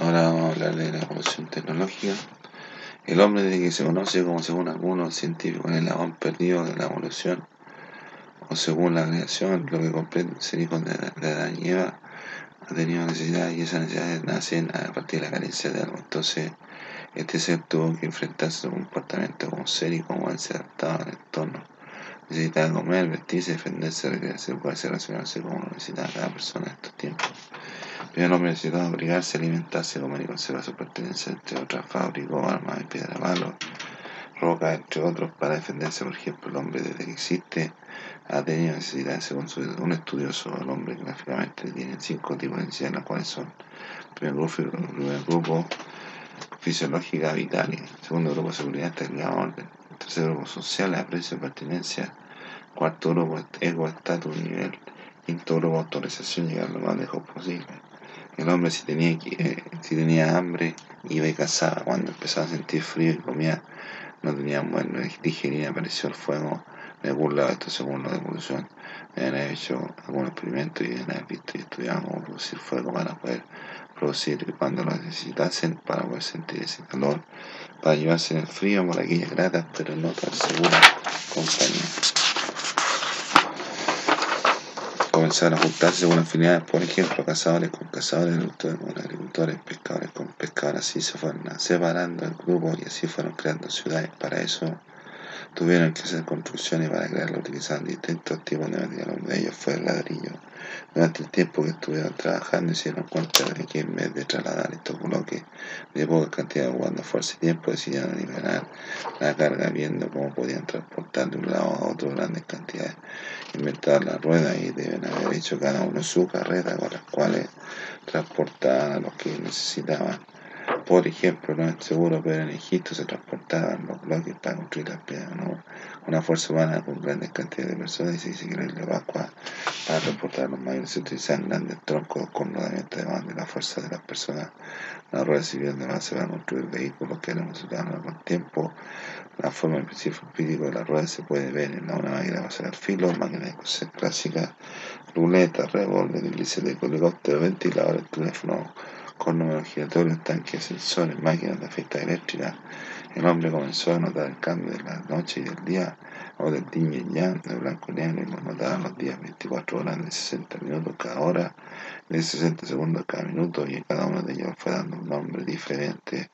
Ahora vamos a hablar de la evolución tecnológica. El hombre desde que se conoce como según algunos científicos el eslabón perdido de la evolución o según la creación, lo que comprende ser hijo de, de Adán y Eva, ha tenido necesidades y esas necesidades nacen a partir de la carencia de algo. Entonces, este ser tuvo que enfrentarse a su comportamiento como ser y como él se adaptaba al entorno. Necesitaba comer, vestirse, defenderse, recrearse, poderse relacionarse como lo necesitaba cada persona en estos tiempos. Pero el hombre necesitaba abrigarse, alimentarse, comer y conservar su pertenencia, entre otras, fabricó armas de piedra, palo, roca, entre otros, para defenderse. Por ejemplo, el hombre desde que existe ha tenido necesidades, según un estudioso, el hombre gráficamente tiene cinco tipos de necesidades, las cuales son, primer grupo, primer grupo fisiológica vital, segundo grupo seguridad, estabilidad, orden, tercer grupo social, aprecio, pertenencia, cuarto grupo ego, estatus, nivel, quinto grupo autorización, llegar lo más lejos posible. El hombre si tenía, eh, si tenía hambre iba y cazaba, cuando empezaba a sentir frío y comía, no tenía bueno digerir, apareció el fuego, de algún esto según la evolución, han hecho algunos experimentos y han visto y estudiado cómo producir fuego para poder producir cuando lo necesitasen, para poder sentir ese calor, para llevarse el frío por aquellas gratas, pero no tan seguras compañía. Comenzaron a juntarse con afinidades, por ejemplo, cazadores con cazadores, agricultores con agricultores, pescadores con pescadores, así se fueron separando el grupo y así fueron creando ciudades. Para eso tuvieron que hacer construcciones para crearlo utilizando distintos tipos de material. Uno de ellos fue el ladrillo. Durante el tiempo que estuvieron trabajando, hicieron cuenta de que en vez de trasladar estos bloques de poca cantidad, jugando fuerza y tiempo, decidieron liberar la carga viendo cómo podían transportar de un lado a otro grandes cantidades. Inventar la rueda y deben haber hecho cada uno su carrera con las cuales transportaban a los que necesitaban por ejemplo, no es seguro, pero en Egipto se transportaban los bloques para construir las piedras, ¿no? Una fuerza humana con grandes cantidades de personas y se dice que en la Pascua para transportar los mayores se utilizaban grandes troncos con rodamiento de mano de la fuerza de las personas. La rueda sirvió de base para construir vehículos que eran resultados con tiempo. La forma específica de la rueda se puede ver en una máquina de pasar filo, máquina de coser clásica, ruleta, revólver, hélice de helicóptero, ventilador, teléfono con giratorios, tanques, sensores, máquinas de fiesta eléctrica, el hombre comenzó a notar el cambio de la noche y del día, o del yin y yang, de blanco y negro, y lo notaban los días 24 horas de 60 minutos cada hora, de 60 segundos cada minuto, y cada uno de ellos fue dando un nombre diferente.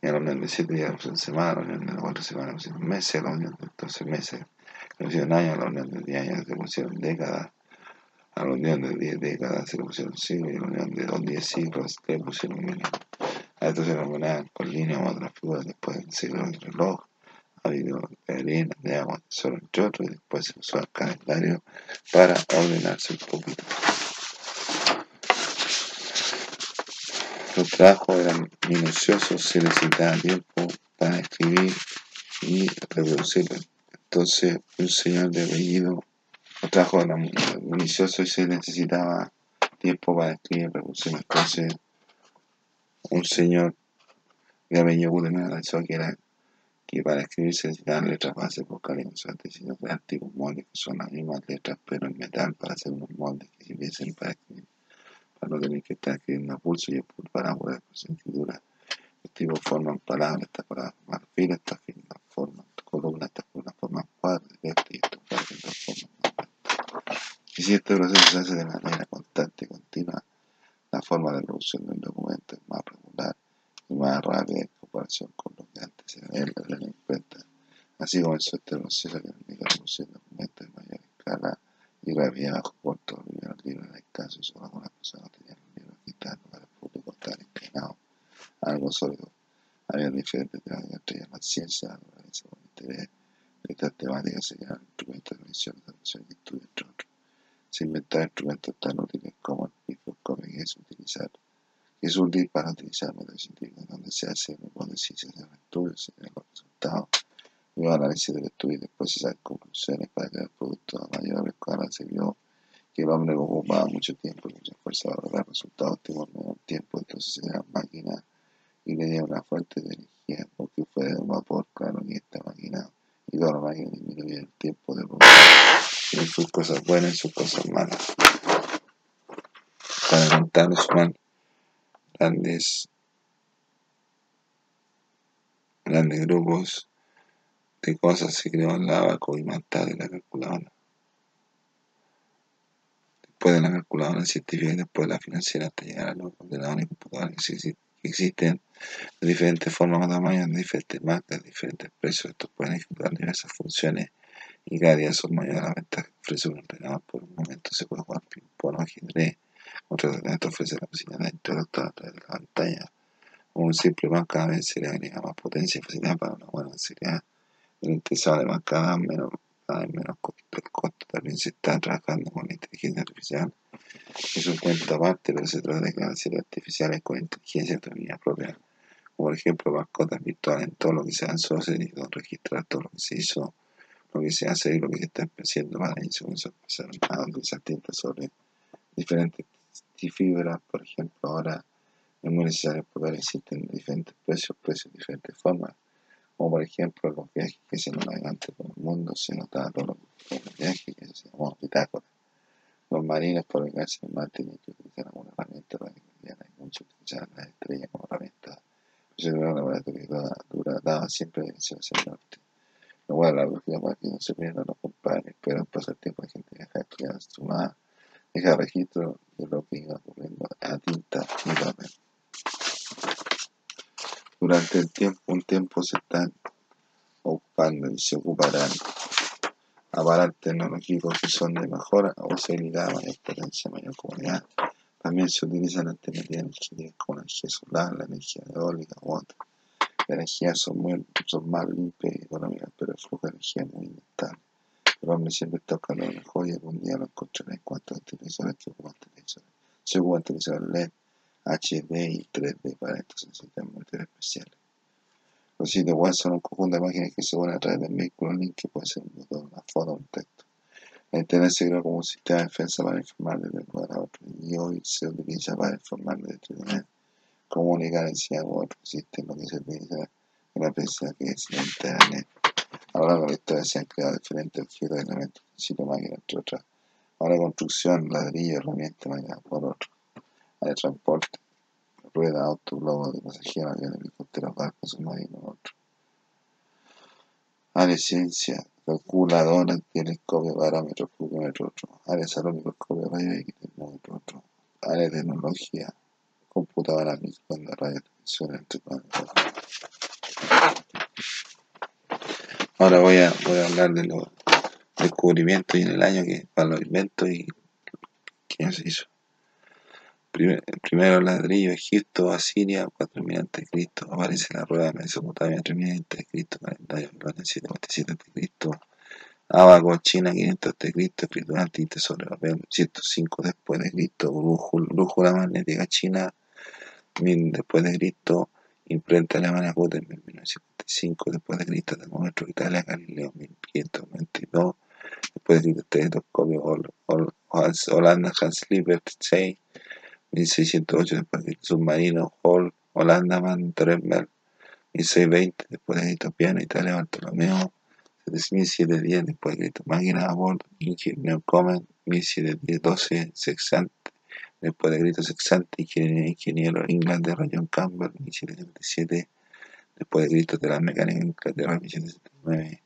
Y a la unión de 7 días en semana, a la unión de 4 semanas se meses, a la unión de 12 meses se pusieron años, a la unión de 10 años se pusieron décadas, a la unión de 10 décadas se le pusieron siglos y a la unión de los 10 siglos le pusieron milenios. A esto se le con líneas o otras figuras después del siglo del reloj, ha habido de arena, de agua, de sol, entre y después se usó el calendario para ordenarse un poquito. Los trabajos eran minuciosos, se necesitaba tiempo para escribir y reproducirlo. Entonces, un señor de apellido los trabajos eran y se necesitaba tiempo para escribir reproducir. Entonces, un señor de apellido Gutenberg analizó que era que para escribir se necesitaban letras bases, vocales y consonantes, de antiguos moldes que son las mismas letras, pero en metal para hacer unos moldes que sirviesen para escribir, para no tener que estar escribiendo a pulso y para poder hacer escritura. Los tipos forman palabras, estas palabras forman filas forman columnas, estas columnas forman cuadros, y estos cuadros forman Y si este proceso se hace de manera constante y continua, la forma de producción de un documento es más regular y más rápida en comparación con lo que antes se tenía en cuenta. Así comenzó este proceso que permite la producción de documentos de mayor escala y rapidez bajo costo. Los libros en caso solo algunas personas tenían los libros digitales para el público estar inclinado a algo sólido. Había diferentes temas entre ellas la ciencia, la naturaleza, el interés de estas temáticas se llaman instrumentos de medición, de y estudio, se inventaron instrumentos tan útiles como el microscopio que es utilizar es útil para utilizar métodos científicos donde se hace hipótesis, hacen estudios, se los resultados, luego análisis del estudio y después se sacan conclusiones para crear productos a mayor escala. Se vio que el hombre ocupaba mucho tiempo y mucha fuerza para lograr resultados en menor tiempo, entonces se crean máquinas y le dieron una fuente de energía porque fue de un vapor, claro que esta máquina y Don Ryan disminuye el tiempo de rumiar en sus cosas buenas y sus cosas malas. Para levantar Juan grandes, grandes grupos de cosas se creó el abaco y más tarde la calculadora. Después de la calculadora científica y después de la financiera hasta llegar a los ordenadores y computadores que existen de diferentes formas o tamaños, de diferentes marcas, de diferentes precios. Estos pueden ejecutar diversas funciones y cada día son mayores las ventajas que ofrece un ordenador. Por un momento se puede jugar ping-pong o ajedrez. Otro ordenador ofrece la posibilidad de interactuar a través de la pantalla. Un simple más cada vez se le agrega más potencia y facilidad para una buena seriedad. El interesado además cada vez menos, cada menos costo. El costo también se está trabajando con inteligencia artificial. Es un cuento aparte, pero se trata de crear seres artificiales con inteligencia y autonomía propia. Como por ejemplo mascotas virtuales en todo lo que se avanzó, se necesitó registrar todo lo que se hizo lo que se hace y lo que se está haciendo para eso, se empezaron a utilizar tintas sobre diferentes fibras, por ejemplo, ahora es muy necesario poder existen diferentes precios, precios de diferentes formas, como por ejemplo los viajes que nos navegante por el mundo, se nota todos los, viajes que se llaman bitácoras. Los marinos por vengarse en el mar tienen que utilizar alguna herramienta para que hay mucho que utilizar las estrellas como herramienta. Pero es una manera dura, dada siempre hacia el norte. Igual la velocidad para que no se pierdan los compadres, pero pasar tiempo hay gente que deja estudiar sumada, deja registro de lo que iba ocurriendo a tinta y papel. Durante el tiempo, un tiempo se están se ocuparán aparatos tecnológicos que son de mejor utilidad, mayor potencia, mayor comunidad. También se utilizan alternativas energéticas como la energía solar, la energía eólica u otras las energías son, son más limpias y económicas, pero el flujo de energía es muy inestable. El hombre siempre está buscando lo mejor y algún día lo encontrará en cuanto a televisores que ocupan televisores. Se ocupan televisores LED, HD y 3D para estos sistemas muy especiales. Los sitios web son un conjunto de imágenes que se unen a través del vehículo link que puede ser una foto un texto. La Internet se creó como un sistema de defensa para informar de un lugar a otro y hoy se utiliza para informar de entretenimiento comunicar en u otro sistema que se utiliza en la prensa que es la Internet. A lo largo de la historia se han creado diferentes objetos de elementos, sitio máquina, entre otras. Ahora construcción, ladrillo, herramienta, máquina, por otro. Hay transporte, rueda, auto, globo de pasajeros, aviones, helicópteros, barcos, submarinos, otro. Área ciencia, calculadora, telescopio, parámetro, flujómetro, otro. Área salud, microscopio, radio X, otro. Área tecnología, computadora cuando radio televisión entre Ahora voy a, voy a hablar de los descubrimientos y en el año que para los inventos y quién se hizo. Primero, ladrillo, Egipto, Asiria, 4000 a.C. Aparece la rueda de Mesopotamia, 3000 a.C. Calendario, 747 a.C. Abaco, China, 500 a.C. Escritura tinta sobre papel, 105 después de Cristo. Brújula magnética china, después de Cristo, imprenta alemana Gutenberg 1955 después de Cristo, termómetro Italia Galileo 1522 después de Cristo, telescopio Holanda Hans Liebert 6 1608 después de Cristo, submarino Hall Holanda Van Dremel 1620 después de Cristo, piano Italia Bartolomeo 1710 después de Cristo, máquina a bordo Ingeniero Comen 1710 12 Sexante Después de Grito Sexante, ingeniero Inglaterra John Campbell, 1777. Después de Grito de la Mecánica Inglaterra, 1779.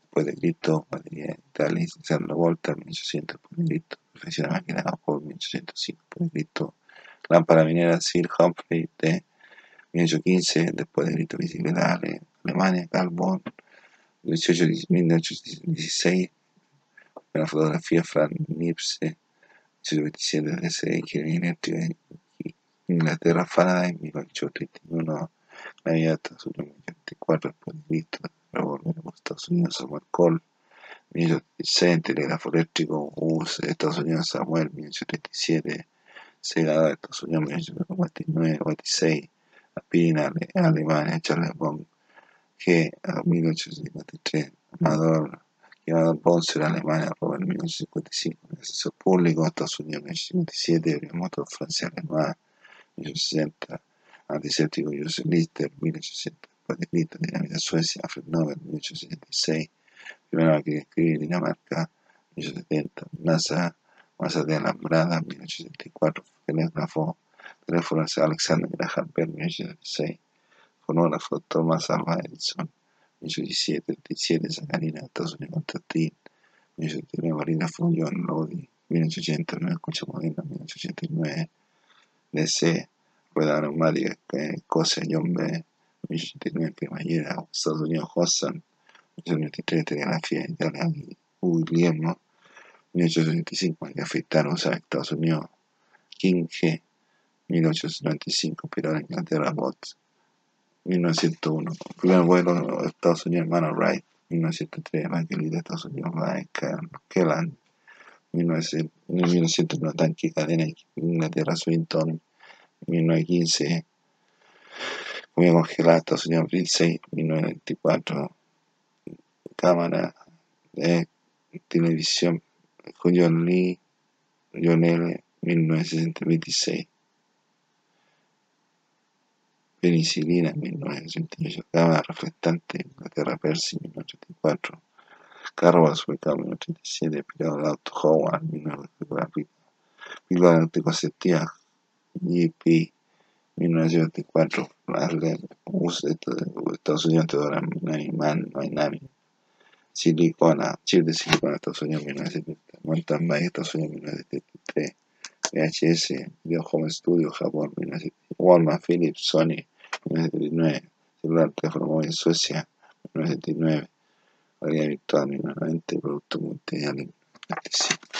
Después de Grito, batería Italia, Sandro Volta, 1800. Después de Grito, profesión de máquina Apple, 1805. Después de lámpara minera Sir Humphrey de 1815. Después de bicicleta Alemania, Carl Bonn, 1816. La fotografía Frank Nipse, 27 de ingeniería Inglaterra, Faraday, 1831, Navidad, Estados Unidos, 24, después de Cristo, revolver en Estados Unidos, Samuel Cole, 1836, telégrafo eléctrico, US, Estados Unidos, Samuel, 1837, De Estados Unidos, 1849, 46, Aspirina, Alemania, Charles Bon, G, 1853, Amador, Llamado Ponce, Alemania, Robert 1955, asesor público, Estados Unidos 1957, motor francés, Alemania 1860, antiséptico Joseph Lister 1860, después de dinamita Suecia, Alfred Nobel 1866, primera máquina de escribir Dinamarca 1870, NASA, masa de alambrada 1874, telégrafo, teléfono Alexander Graham Bell 1876, fonógrafo Thomas Alva Edison, 1817, 37 Sacarina, Estados Unidos, Constantin, 1879 Marina John Lodi, 1889 Escucha Moderna, 1889 DC, Rueda Neumática, Escocia, John B, 1889 Cremallera, Estados Unidos, Hossan, 1893 Telegrafía, Italia, Guglielmo, 1885 Cafetano, USA, Estados Unidos, King G, 1895 Pirata Inglaterra, Bots, 1901 Primer vuelo de Estados Unidos, hermano Wright, 1903 Michael de Estados Unidos, Michael Kellan, 1901 Tanque Cadena, Inglaterra, Swinton, 1915 Comida congelada, Estados Unidos, 6, 1924 Cámara de Televisión, John Lee, John L, 1926 penicilina en 1968, cámara reflectante, Inglaterra Percy 1984, carro supermercado 1937, pirado del auto Howard 1994, píldora anticonceptiva GP 1974, Arlen US de Estados Unidos, Teodora Mann, Miami, Silicona, chip de silicona, Estados Unidos 1970, Mountain Bike, Estados Unidos 1973, VHS, Home Studio, Japón 1970, Walmart, Philips, Sony 1979, celular, teléfono móvil, Suecia 1979, realidad virtual 1990, producto multimedia 1995.